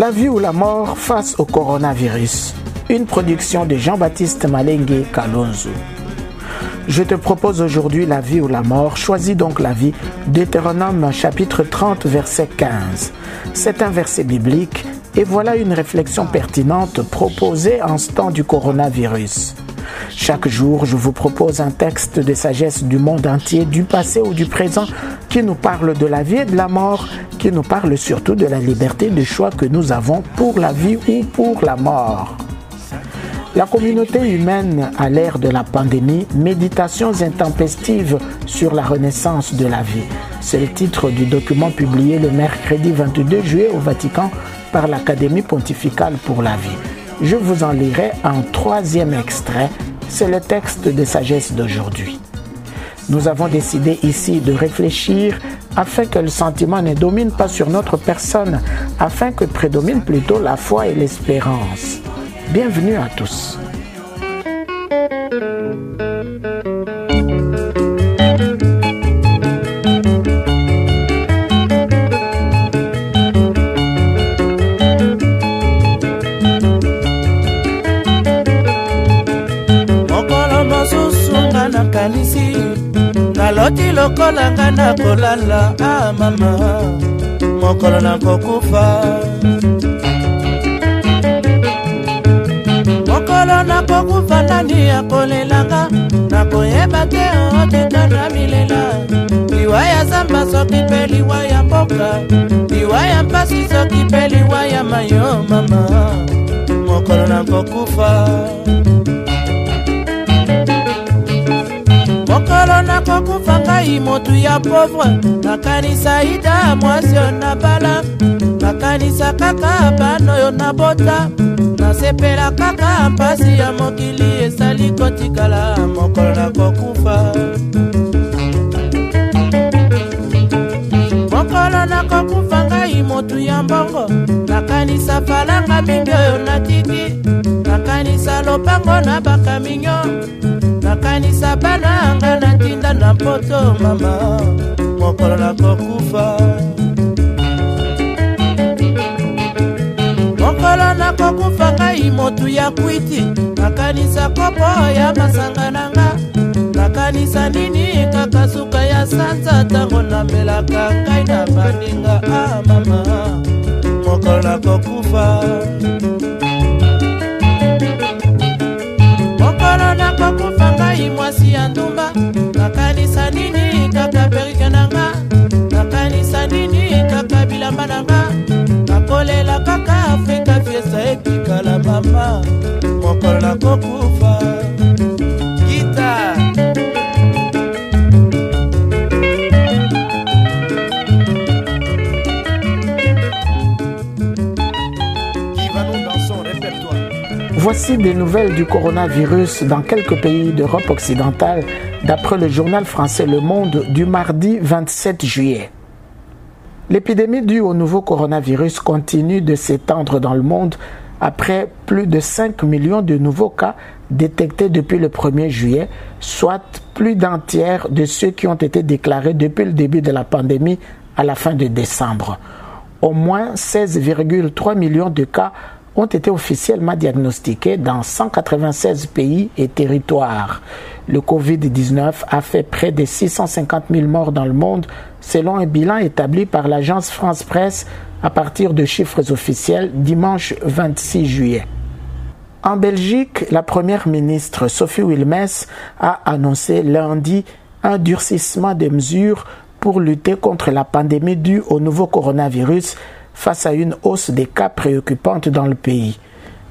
La vie ou la mort face au coronavirus. Une production de Jean-Baptiste Malengue Kalonzo. Je te propose aujourd'hui la vie ou la mort. Choisis donc la vie. Deutéronome chapitre 30 verset 15. C'est un verset biblique et voilà une réflexion pertinente proposée en ce temps du coronavirus. Chaque jour, je vous propose un texte de sagesse du monde entier, du passé ou du présent, qui nous parle de la vie et de la mort, qui nous parle surtout de la liberté de choix que nous avons pour la vie ou pour la mort. La communauté humaine à l'ère de la pandémie, méditations intempestives sur la renaissance de la vie. C'est le titre du document publié le mercredi 22 juillet au Vatican par l'Académie pontificale pour la vie. Je vous en lirai un troisième extrait, c'est le texte de sagesse d'aujourd'hui. Nous avons décidé ici de réfléchir afin que le sentiment ne domine pas sur notre personne, afin que prédomine plutôt la foi et l'espérance. Bienvenue à tous. Naloti lokola nga nakolala a mama. Mokolo nakokufa mokolo nakokufa nani akolelanga? Nakoyeba te otika na milela. Liwa ya zamba soki mpe liwa ya mboka. Liwa ya mpasi soki mpe liwa ya mayo mama. Mokolo nakokufa ngai motu ya pauvre nakanisa ida mwasi oyo nabala nakanisa kaka bana oyo nabota nasepela kaka mpasi ya mokili esali kotikala mokolo nakokufa mokolo nakokufa ngai motu ya mbongo. Nakanisa falanga mingi oyo natiki nakanisa lopango na bakaminyo nakanisa bana nga na ntinda na poto mama. Mokolo nakokufa mokolo nakokufa ngai motu ya kwiti. Nakanisa kopo ya masanga na nga. Nakanisa nini kaka suka ya sanza ntango namelaka ngai na baninga. A ah, mama. Mokolo nakokufa ndumba nakanisa nini kaka perike na nga nakanisa nini kaka bilamba na nga nakolela kaka afrika fiesa etikala mama mokolo nakokufa Voici des nouvelles du coronavirus dans quelques pays d'Europe occidentale, d'après le journal français Le Monde du mardi 27 juillet. L'épidémie due au nouveau coronavirus continue de s'étendre dans le monde après plus de 5 millions de nouveaux cas détectés depuis le 1er juillet, soit plus d'un tiers de ceux qui ont été déclarés depuis le début de la pandémie à la fin de décembre. Au moins 16,3 millions de cas ont été officiellement diagnostiqués dans 196 pays et territoires. Le Covid-19 a fait près de 650 000 morts dans le monde, selon un bilan établi par l'agence France Presse à partir de chiffres officiels dimanche 26 juillet. En Belgique, la première ministre Sophie Wilmès a annoncé lundi un durcissement des mesures pour lutter contre la pandémie due au nouveau coronavirus face à une hausse des cas préoccupante dans le pays.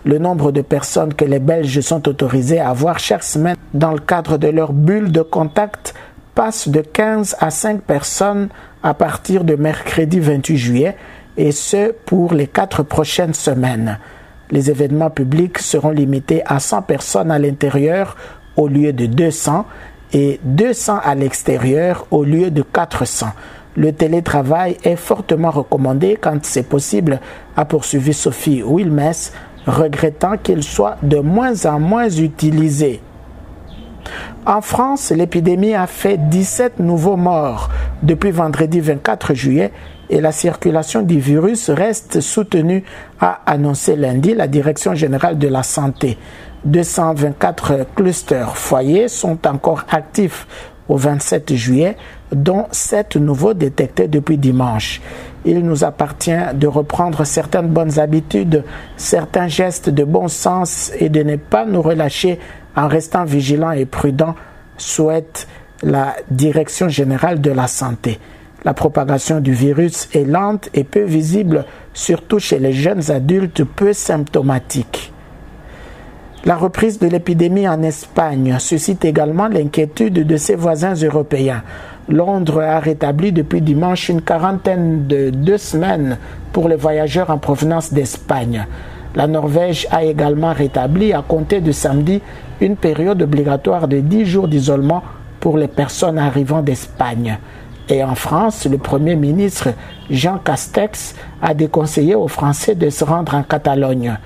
Le nombre de personnes que les Belges sont autorisés à voir chaque semaine dans le cadre de leur bulle de contact passe de 15 à 5 personnes à partir de mercredi 28 juillet et ce pour les quatre prochaines semaines. Les événements publics seront limités à 100 personnes à l'intérieur au lieu de 200 et 200 à l'extérieur au lieu de 400. Le télétravail est fortement recommandé quand c'est possible, a poursuivi Sophie Wilmès, regrettant qu'il soit de moins en moins utilisé. En France, l'épidémie a fait 17 nouveaux morts depuis vendredi 24 juillet et la circulation du virus reste soutenue, a annoncé lundi la Direction générale de la santé. 224 clusters foyers sont encore actifs au 27 juillet, dont 7 nouveaux détectés depuis dimanche. Il nous appartient de reprendre certaines bonnes habitudes, certains gestes de bon sens et de ne pas nous relâcher en restant vigilants et prudents, souhaite la Direction générale de la santé. La propagation du virus est lente et peu visible, surtout chez les jeunes adultes peu symptomatiques. La reprise de l'épidémie en Espagne suscite également l'inquiétude de ses voisins européens. Londres a rétabli depuis dimanche une quarantaine de deux semaines pour les voyageurs en provenance d'Espagne. La Norvège a également rétabli à compter de samedi une période obligatoire de dix jours d'isolement pour les personnes arrivant d'Espagne. Et en France, le Premier ministre Jean Castex a déconseillé aux Français de se rendre en Catalogne.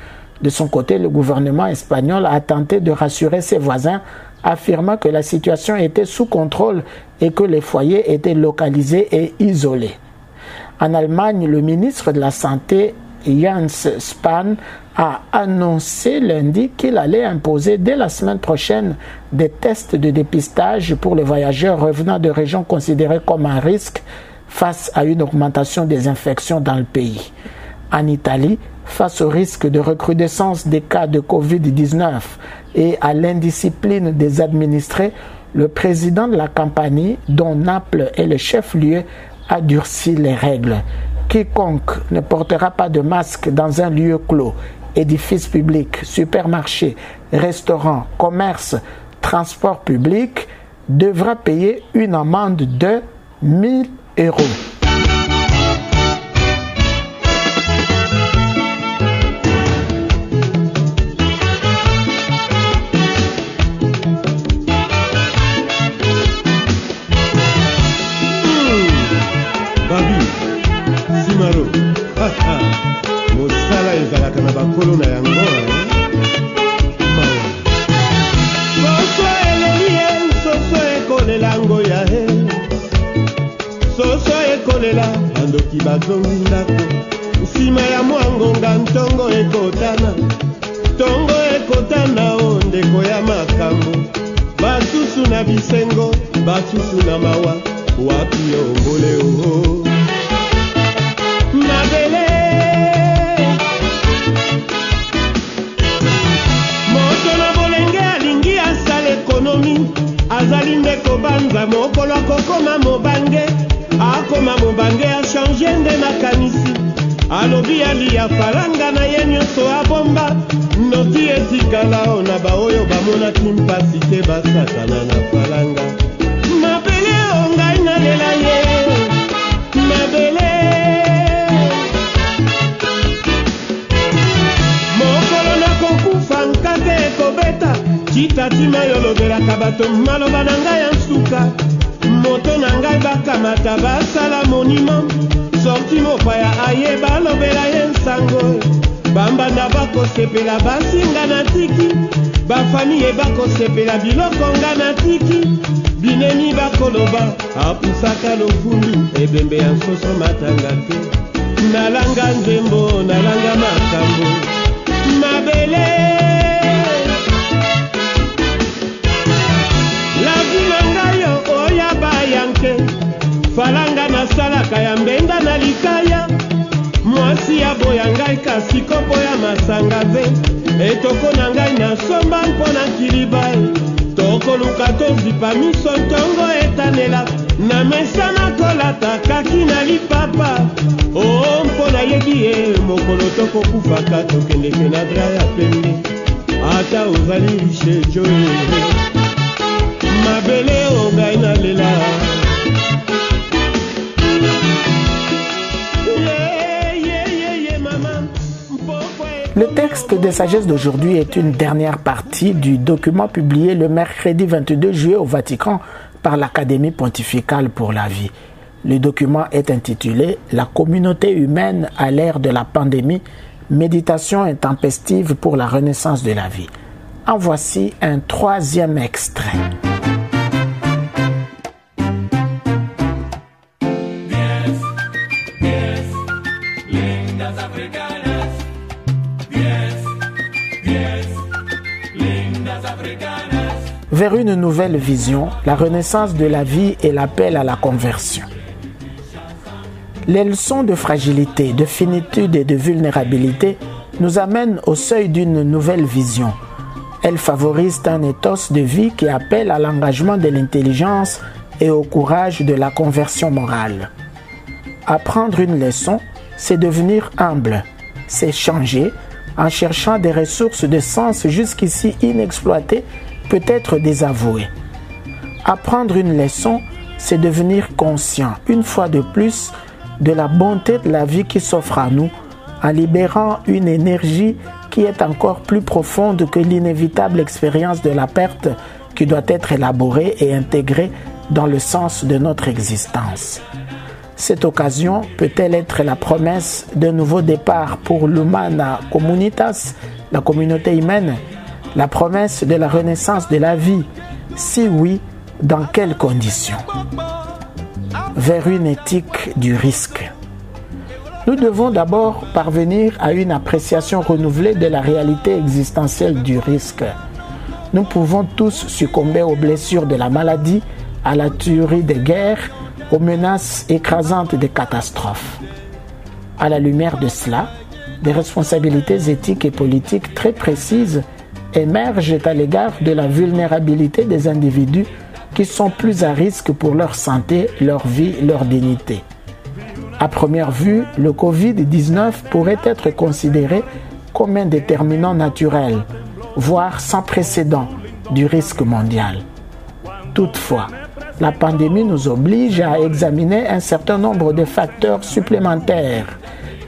De son côté, le gouvernement espagnol a tenté de rassurer ses voisins, affirmant que la situation était sous contrôle et que les foyers étaient localisés et isolés. En Allemagne, le ministre de la Santé Jens Spahn a annoncé lundi qu'il allait imposer dès la semaine prochaine des tests de dépistage pour les voyageurs revenant de régions considérées comme un risque face à une augmentation des infections dans le pays. En Italie, face au risque de recrudescence des cas de Covid-19 et à l'indiscipline des administrés, le président de la compagnie, dont Naples est le chef-lieu, a durci les règles. Quiconque ne portera pas de masque dans un lieu clos, édifice public, supermarché, restaurant, commerce, transport public, devra payer une amende de 1000 euros. Soso ekolela bandoki bazongi ndako nsima ya mwangonga ntongo ekotana. Ntongo ekotana o ndeko ya makambo. Basusu na bisengo basusu na mawa. Wapi ongole oo mabele. Ekonomi. Azali nde kobanza mokolo akokoma mobange akoma mobange achange nde makanisi alobi alia falanga na ye nyonso abomba. Noki etikala o na baoyo bamonaki mpasi te basakana na falanga. Mabele o ngai nalela ye. Mabele. Mokolo nakokufa nkate ekobeta. Citatima yo olobelaka bato maloba na ngai ya nsuka moto na ngai bakamata basala monima. Sorti mopaya aye balobela ye nsango. Bambanda bakosepela basinga na tiki. Bafamiye bakosepela biloko nga na tiki. Binemi bakoloba apusaka lofundu ebembe ya nsoso matanga te. Nalanga nzembo nalanga makambo. Mabele bayanke falanga nasalaka ya mbenga na likaya. Mwasi aboya ngai kasi kopo ya masanga ve etoko na ngai nasomba mpo na kiliba tokoluka tozipa miso ntongo etanela. Na mesa nakolata kaki na lipapa. O mpo nayebi ye mokolo tokokufaka tokendeke na dra ya pembe. Ata ozali riche joye mabele o ngai nalela Le texte de sagesse d'aujourd'hui est une dernière partie du document publié le mercredi 22 juillet au Vatican par l'Académie pontificale pour la vie. Le document est intitulé La communauté humaine à l'ère de la pandémie, méditation intempestive pour la renaissance de la vie. En voici un troisième extrait. Vers une nouvelle vision, la renaissance de la vie et l'appel à la conversion. Les leçons de fragilité, de finitude et de vulnérabilité nous amènent au seuil d'une nouvelle vision. Elles favorisent un ethos de vie qui appelle à l'engagement de l'intelligence et au courage de la conversion morale. Apprendre une leçon, c'est devenir humble, c'est changer en cherchant des ressources de sens jusqu'ici inexploitées, peut-être désavouées. Apprendre une leçon, c'est devenir conscient, une fois de plus, de la bonté de la vie qui s'offre à nous, en libérant une énergie qui est encore plus profonde que l'inévitable expérience de la perte qui doit être élaborée et intégrée dans le sens de notre existence. Cette occasion peut-elle être la promesse d'un nouveau départ pour l'Humana Communitas, la communauté humaine, la promesse de la renaissance de la vie Si oui, dans quelles conditions? Vers une éthique du risque. Nous devons d'abord parvenir à une appréciation renouvelée de la réalité existentielle du risque. Nous pouvons tous succomber aux blessures de la maladie, à la tuerie des guerres, aux menaces écrasantes des catastrophes. À la lumière de cela, des responsabilités éthiques et politiques très précises émergent à l'égard de la vulnérabilité des individus qui sont plus à risque pour leur santé, leur vie, leur dignité. À première vue, le Covid-19 pourrait être considéré comme un déterminant naturel, voire sans précédent, du risque mondial. Toutefois, la pandémie nous oblige à examiner un certain nombre de facteurs supplémentaires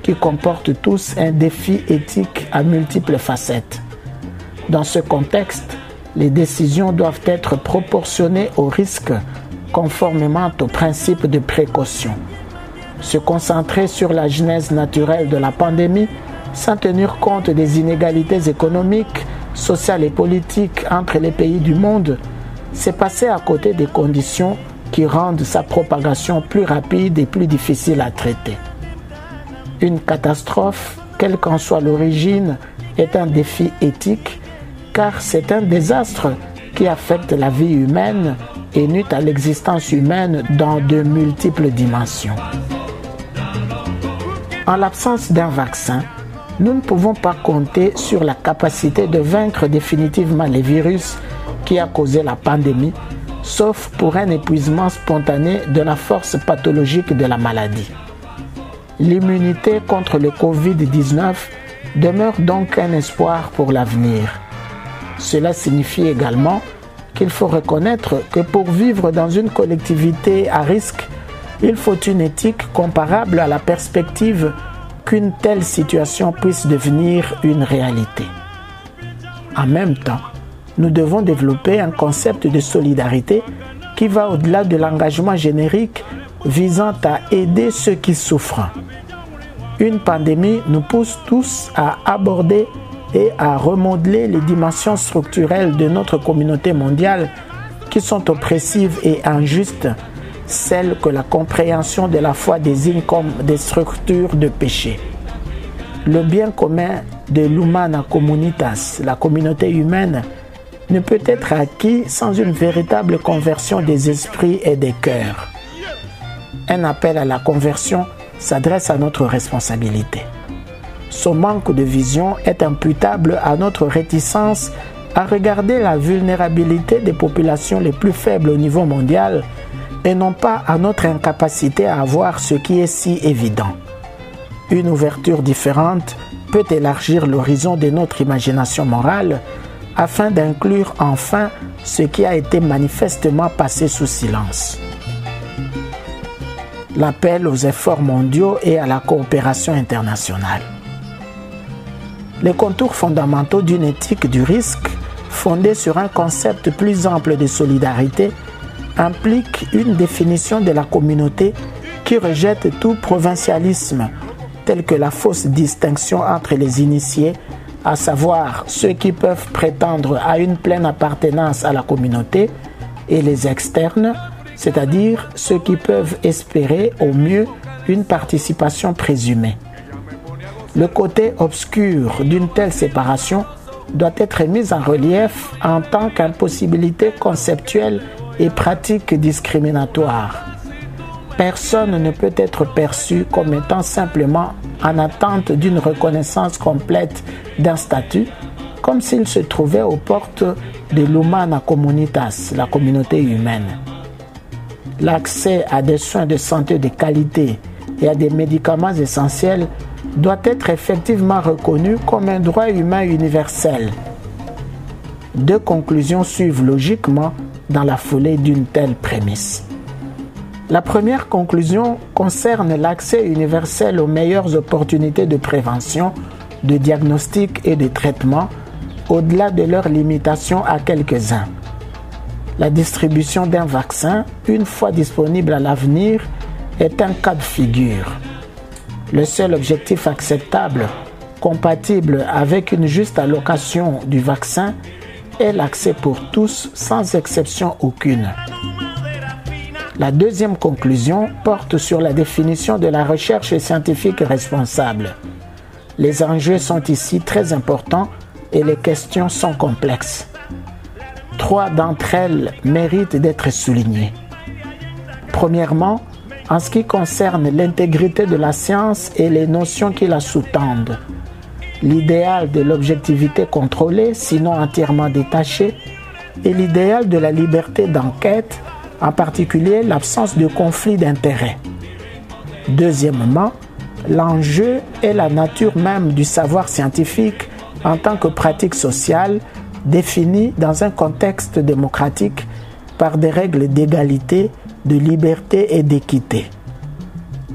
qui comportent tous un défi éthique à multiples facettes. Dans ce contexte, les décisions doivent être proportionnées au risque conformément au principe de précaution. Se concentrer sur la genèse naturelle de la pandémie sans tenir compte des inégalités économiques, sociales et politiques entre les pays du monde c'est passer à côté des conditions qui rendent sa propagation plus rapide et plus difficile à traiter. Une catastrophe, quelle qu'en soit l'origine, est un défi éthique car c'est un désastre qui affecte la vie humaine et nuit à l'existence humaine dans de multiples dimensions. En l'absence d'un vaccin, nous ne pouvons pas compter sur la capacité de vaincre définitivement les virus qui a causé la pandémie, sauf pour un épuisement spontané de la force pathologique de la maladie. L'immunité contre le Covid-19 demeure donc un espoir pour l'avenir. Cela signifie également qu'il faut reconnaître que pour vivre dans une collectivité à risque, il faut une éthique comparable à la perspective qu'une telle situation puisse devenir une réalité. En même temps, nous devons développer un concept de solidarité qui va au-delà de l'engagement générique visant à aider ceux qui souffrent. Une pandémie nous pousse tous à aborder et à remodeler les dimensions structurelles de notre communauté mondiale qui sont oppressives et injustes, celles que la compréhension de la foi désigne comme des structures de péché. Le bien commun de l'humana communitas, la communauté humaine, ne peut être acquis sans une véritable conversion des esprits et des cœurs. Un appel à la conversion s'adresse à notre responsabilité. Son manque de vision est imputable à notre réticence à regarder la vulnérabilité des populations les plus faibles au niveau mondial et non pas à notre incapacité à voir ce qui est si évident. Une ouverture différente peut élargir l'horizon de notre imagination morale afin d'inclure enfin ce qui a été manifestement passé sous silence. L'appel aux efforts mondiaux et à la coopération internationale. Les contours fondamentaux d'une éthique du risque fondée sur un concept plus ample de solidarité impliquent une définition de la communauté qui rejette tout provincialisme, tel que la fausse distinction entre les initiés à savoir ceux qui peuvent prétendre à une pleine appartenance à la communauté, et les externes, c'est-à-dire ceux qui peuvent espérer au mieux une participation présumée. Le côté obscur d'une telle séparation doit être mise en relief en tant qu'impossibilité conceptuelle et pratique discriminatoire. Personne ne peut être perçu comme étant simplement en attente d'une reconnaissance complète d'un statut, comme s'il se trouvait aux portes de l'humana communitas, la communauté humaine. L'accès à des soins de santé de qualité et à des médicaments essentiels doit être effectivement reconnu comme un droit humain universel. Deux conclusions suivent logiquement dans la foulée d'une telle prémisse. La première conclusion concerne l'accès universel aux meilleures opportunités de prévention, de diagnostic et de traitement, au-delà de leurs limitations à quelques-uns. La distribution d'un vaccin, une fois disponible à l'avenir, est un cas de figure. Le seul objectif acceptable, compatible avec une juste allocation du vaccin, est l'accès pour tous sans exception aucune. La deuxième conclusion porte sur la définition de la recherche scientifique responsable. Les enjeux sont ici très importants et les questions sont complexes. Trois d'entre elles méritent d'être soulignées. Premièrement, en ce qui concerne l'intégrité de la science et les notions qui la sous-tendent. L'idéal de l'objectivité contrôlée, sinon entièrement détachée, et l'idéal de la liberté d'enquête, en particulier l'absence de conflit d'intérêts. Deuxièmement, l'enjeu est la nature même du savoir scientifique en tant que pratique sociale définie dans un contexte démocratique par des règles d'égalité, de liberté et d'équité.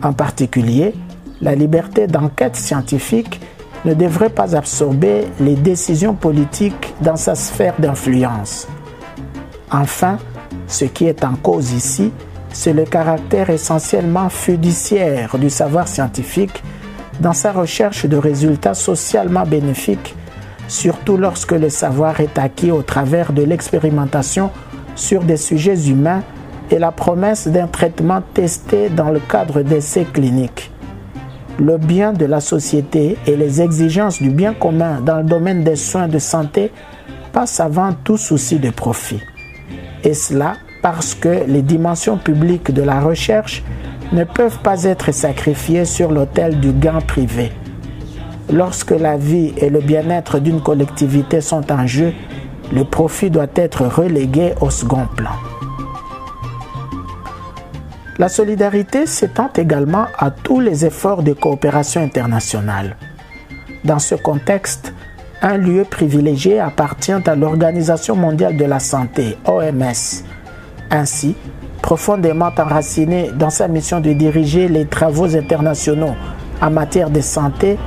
En particulier, la liberté d'enquête scientifique ne devrait pas absorber les décisions politiques dans sa sphère d'influence. Enfin, ce qui est en cause ici, c'est le caractère essentiellement fiduciaire du savoir scientifique dans sa recherche de résultats socialement bénéfiques, surtout lorsque le savoir est acquis au travers de l'expérimentation sur des sujets humains et la promesse d'un traitement testé dans le cadre d'essais cliniques. Le bien de la société et les exigences du bien commun dans le domaine des soins de santé passent avant tout souci de profit. Et cela parce que les dimensions publiques de la recherche ne peuvent pas être sacrifiées sur l'autel du gain privé. Lorsque la vie et le bien-être d'une collectivité sont en jeu, le profit doit être relégué au second plan. La solidarité s'étend également à tous les efforts de coopération internationale. Dans ce contexte, un lieu privilégié appartient à l'Organisation mondiale de la santé, OMS. Ainsi, profondément enraciné dans sa mission de diriger les travaux internationaux en matière de santé,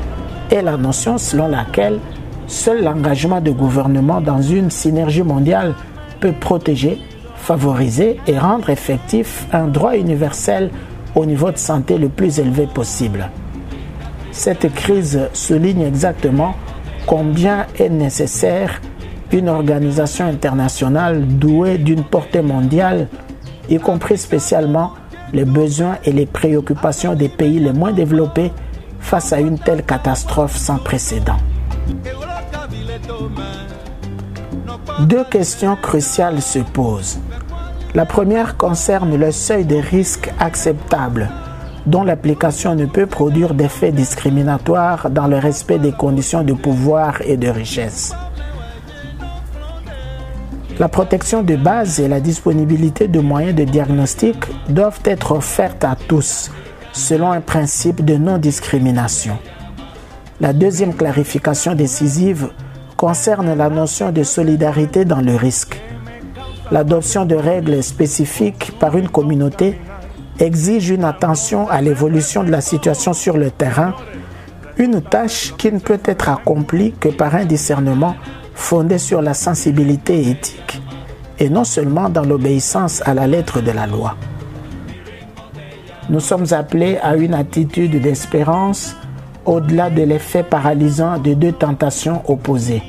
est la notion selon laquelle seul l'engagement de gouvernement dans une synergie mondiale peut protéger, favoriser et rendre effectif un droit universel au niveau de santé le plus élevé possible. Cette crise souligne exactement combien est nécessaire une organisation internationale douée d'une portée mondiale, y compris spécialement les besoins et les préoccupations des pays les moins développés face à une telle catastrophe sans précédent. Deux questions cruciales se posent. La première concerne le seuil de risque acceptable, dont l'application ne peut produire d'effets discriminatoires dans le respect des conditions de pouvoir et de richesse. La protection de base et la disponibilité de moyens de diagnostic doivent être offertes à tous, selon un principe de non-discrimination. La deuxième clarification décisive concerne la notion de solidarité dans le risque. L'adoption de règles spécifiques par une communauté exige une attention à l'évolution de la situation sur le terrain, une tâche qui ne peut être accomplie que par un discernement fondé sur la sensibilité éthique et non seulement dans l'obéissance à la lettre de la loi. Nous sommes appelés à une attitude d'espérance au-delà de l'effet paralysant de deux tentations opposées.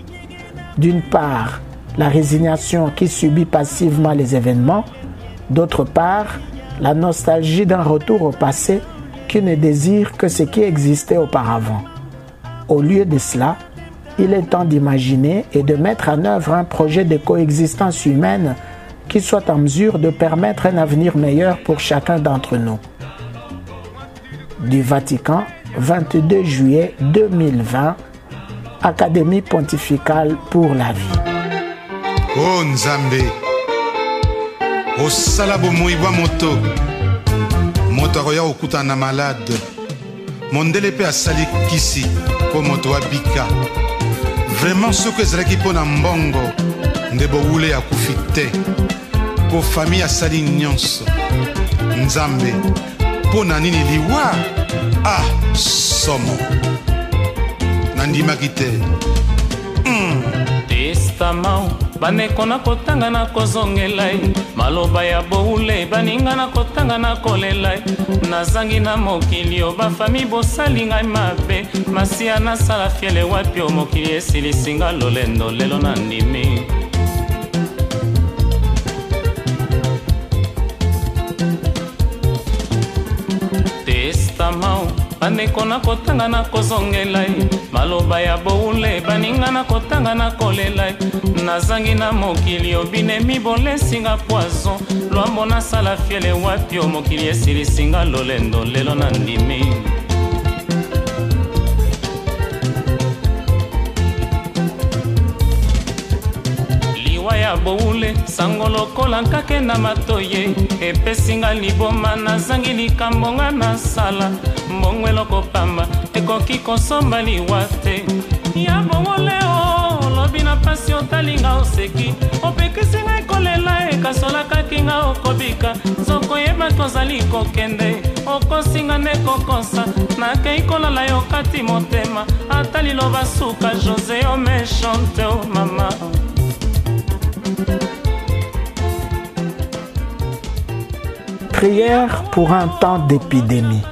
D'une part, la résignation qui subit passivement les événements, d'autre part, la nostalgie d'un retour au passé qui ne désire que ce qui existait auparavant. Au lieu de cela, il est temps d'imaginer et de mettre en œuvre un projet de coexistence humaine qui soit en mesure de permettre un avenir meilleur pour chacun d'entre nous. Du Vatican, 22 juillet 2020, Académie pontificale pour la vie. O nzambe osala bomoi bwa moto. Moto akoya kokutana na malade. Mondele mpe asali kisi mpo moto abika vraimen soki ezalaki mpo na mbongo nde bowule akufi te. Mpo fami asali nyonso. Nzambe mpo na nini liwa? Ah somo. Nandimaki te. Testament bandeko na kotanga na kozongela ye maloba ya boule baninga na kotanga na kolela ye nazangi na mokili o bafami bosali ngai mabe. Masiya nasala fiele wapi o mokili esilisinga lolendo lelo na ndimi bandeko na kotanga na kozongela ye. Maloba ya boule baninga na kotanga na kolela ye. Nazangi na mokili obinemi bolesinga poison. Lwambo nasala fiele wapi o mokili esilisinga lolendo lelo na ndimi boule sango lokola nkake na matoye. Epesi nga liboma nazangi likambo nga nasala mbongwe lokopamba ekoki kosomba liwa te ya boule o olobi na mpasi otali nga oseki. Opekisi nga ekolela ekasolakaki nga okobika. Nzoko yeba tozali kokende okosinga nde kokosa. Nakei kolala yo kati motema ata liloba suka josé omechante o mama. oh. Prière pour un temps d'épidémie.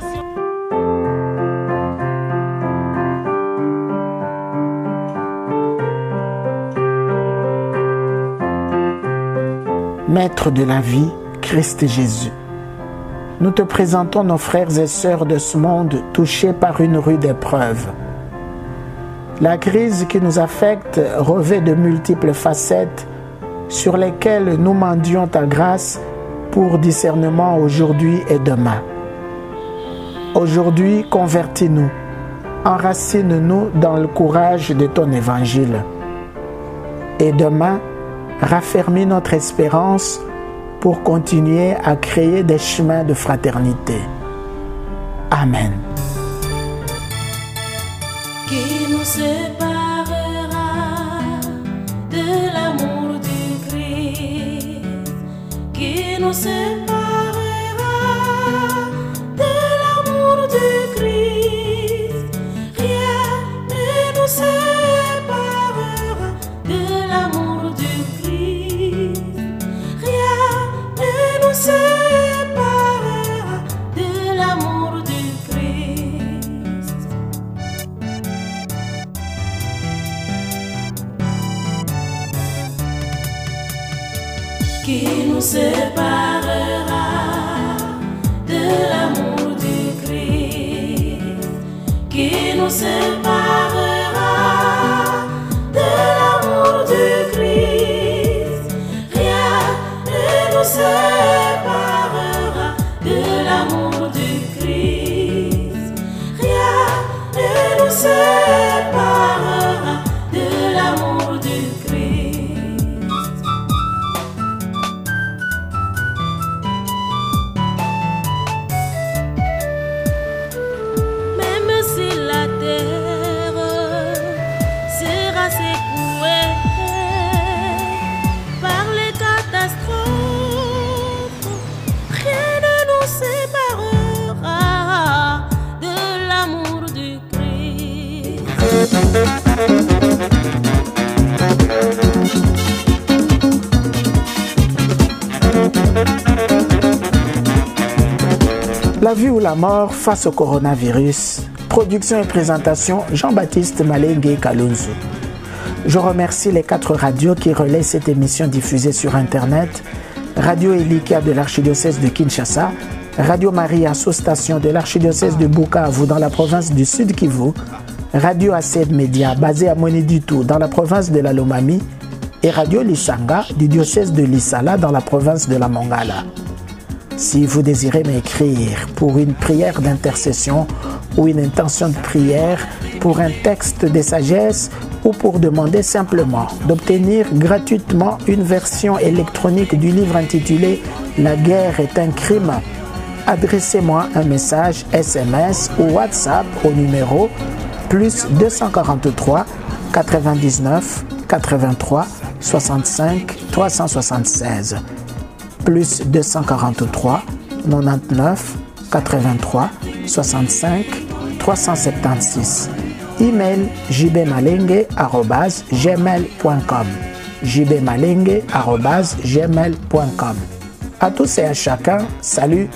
Maître de la vie, Christ Jésus. Nous te présentons nos frères et sœurs de ce monde touchés par une rude épreuve. La crise qui nous affecte revêt de multiples facettes sur lesquelles nous mendions ta grâce pour discernement aujourd'hui et demain. Aujourd'hui, convertis-nous, enracine-nous dans le courage de ton évangile. Et demain, raffermis notre espérance pour continuer à créer des chemins de fraternité. Amen. Qui La mort face au coronavirus. Production et présentation Jean-Baptiste Malengue Kalunzu. Je remercie les quatre radios qui relaient cette émission diffusée sur Internet. Radio Elika de l'archidiocèse de Kinshasa, Radio Maria sous station de l'archidiocèse de Bukavu dans la province du Sud Kivu, Radio ACED Média basée à Moniditu dans la province de la Lomami et Radio Lissanga du diocèse de Lissala dans la province de la Mongala. Si vous désirez m'écrire pour une prière d'intercession ou une intention de prière, pour un texte de sagesse ou pour demander simplement d'obtenir gratuitement une version électronique du livre intitulé La guerre est un crime, adressez-moi un message SMS ou WhatsApp au numéro plus 243 99 83 65 376 plus 243 99 83 65 376 email jbmalenge@gmail.com jbmalenge@gmail.com à tous et à chacun salut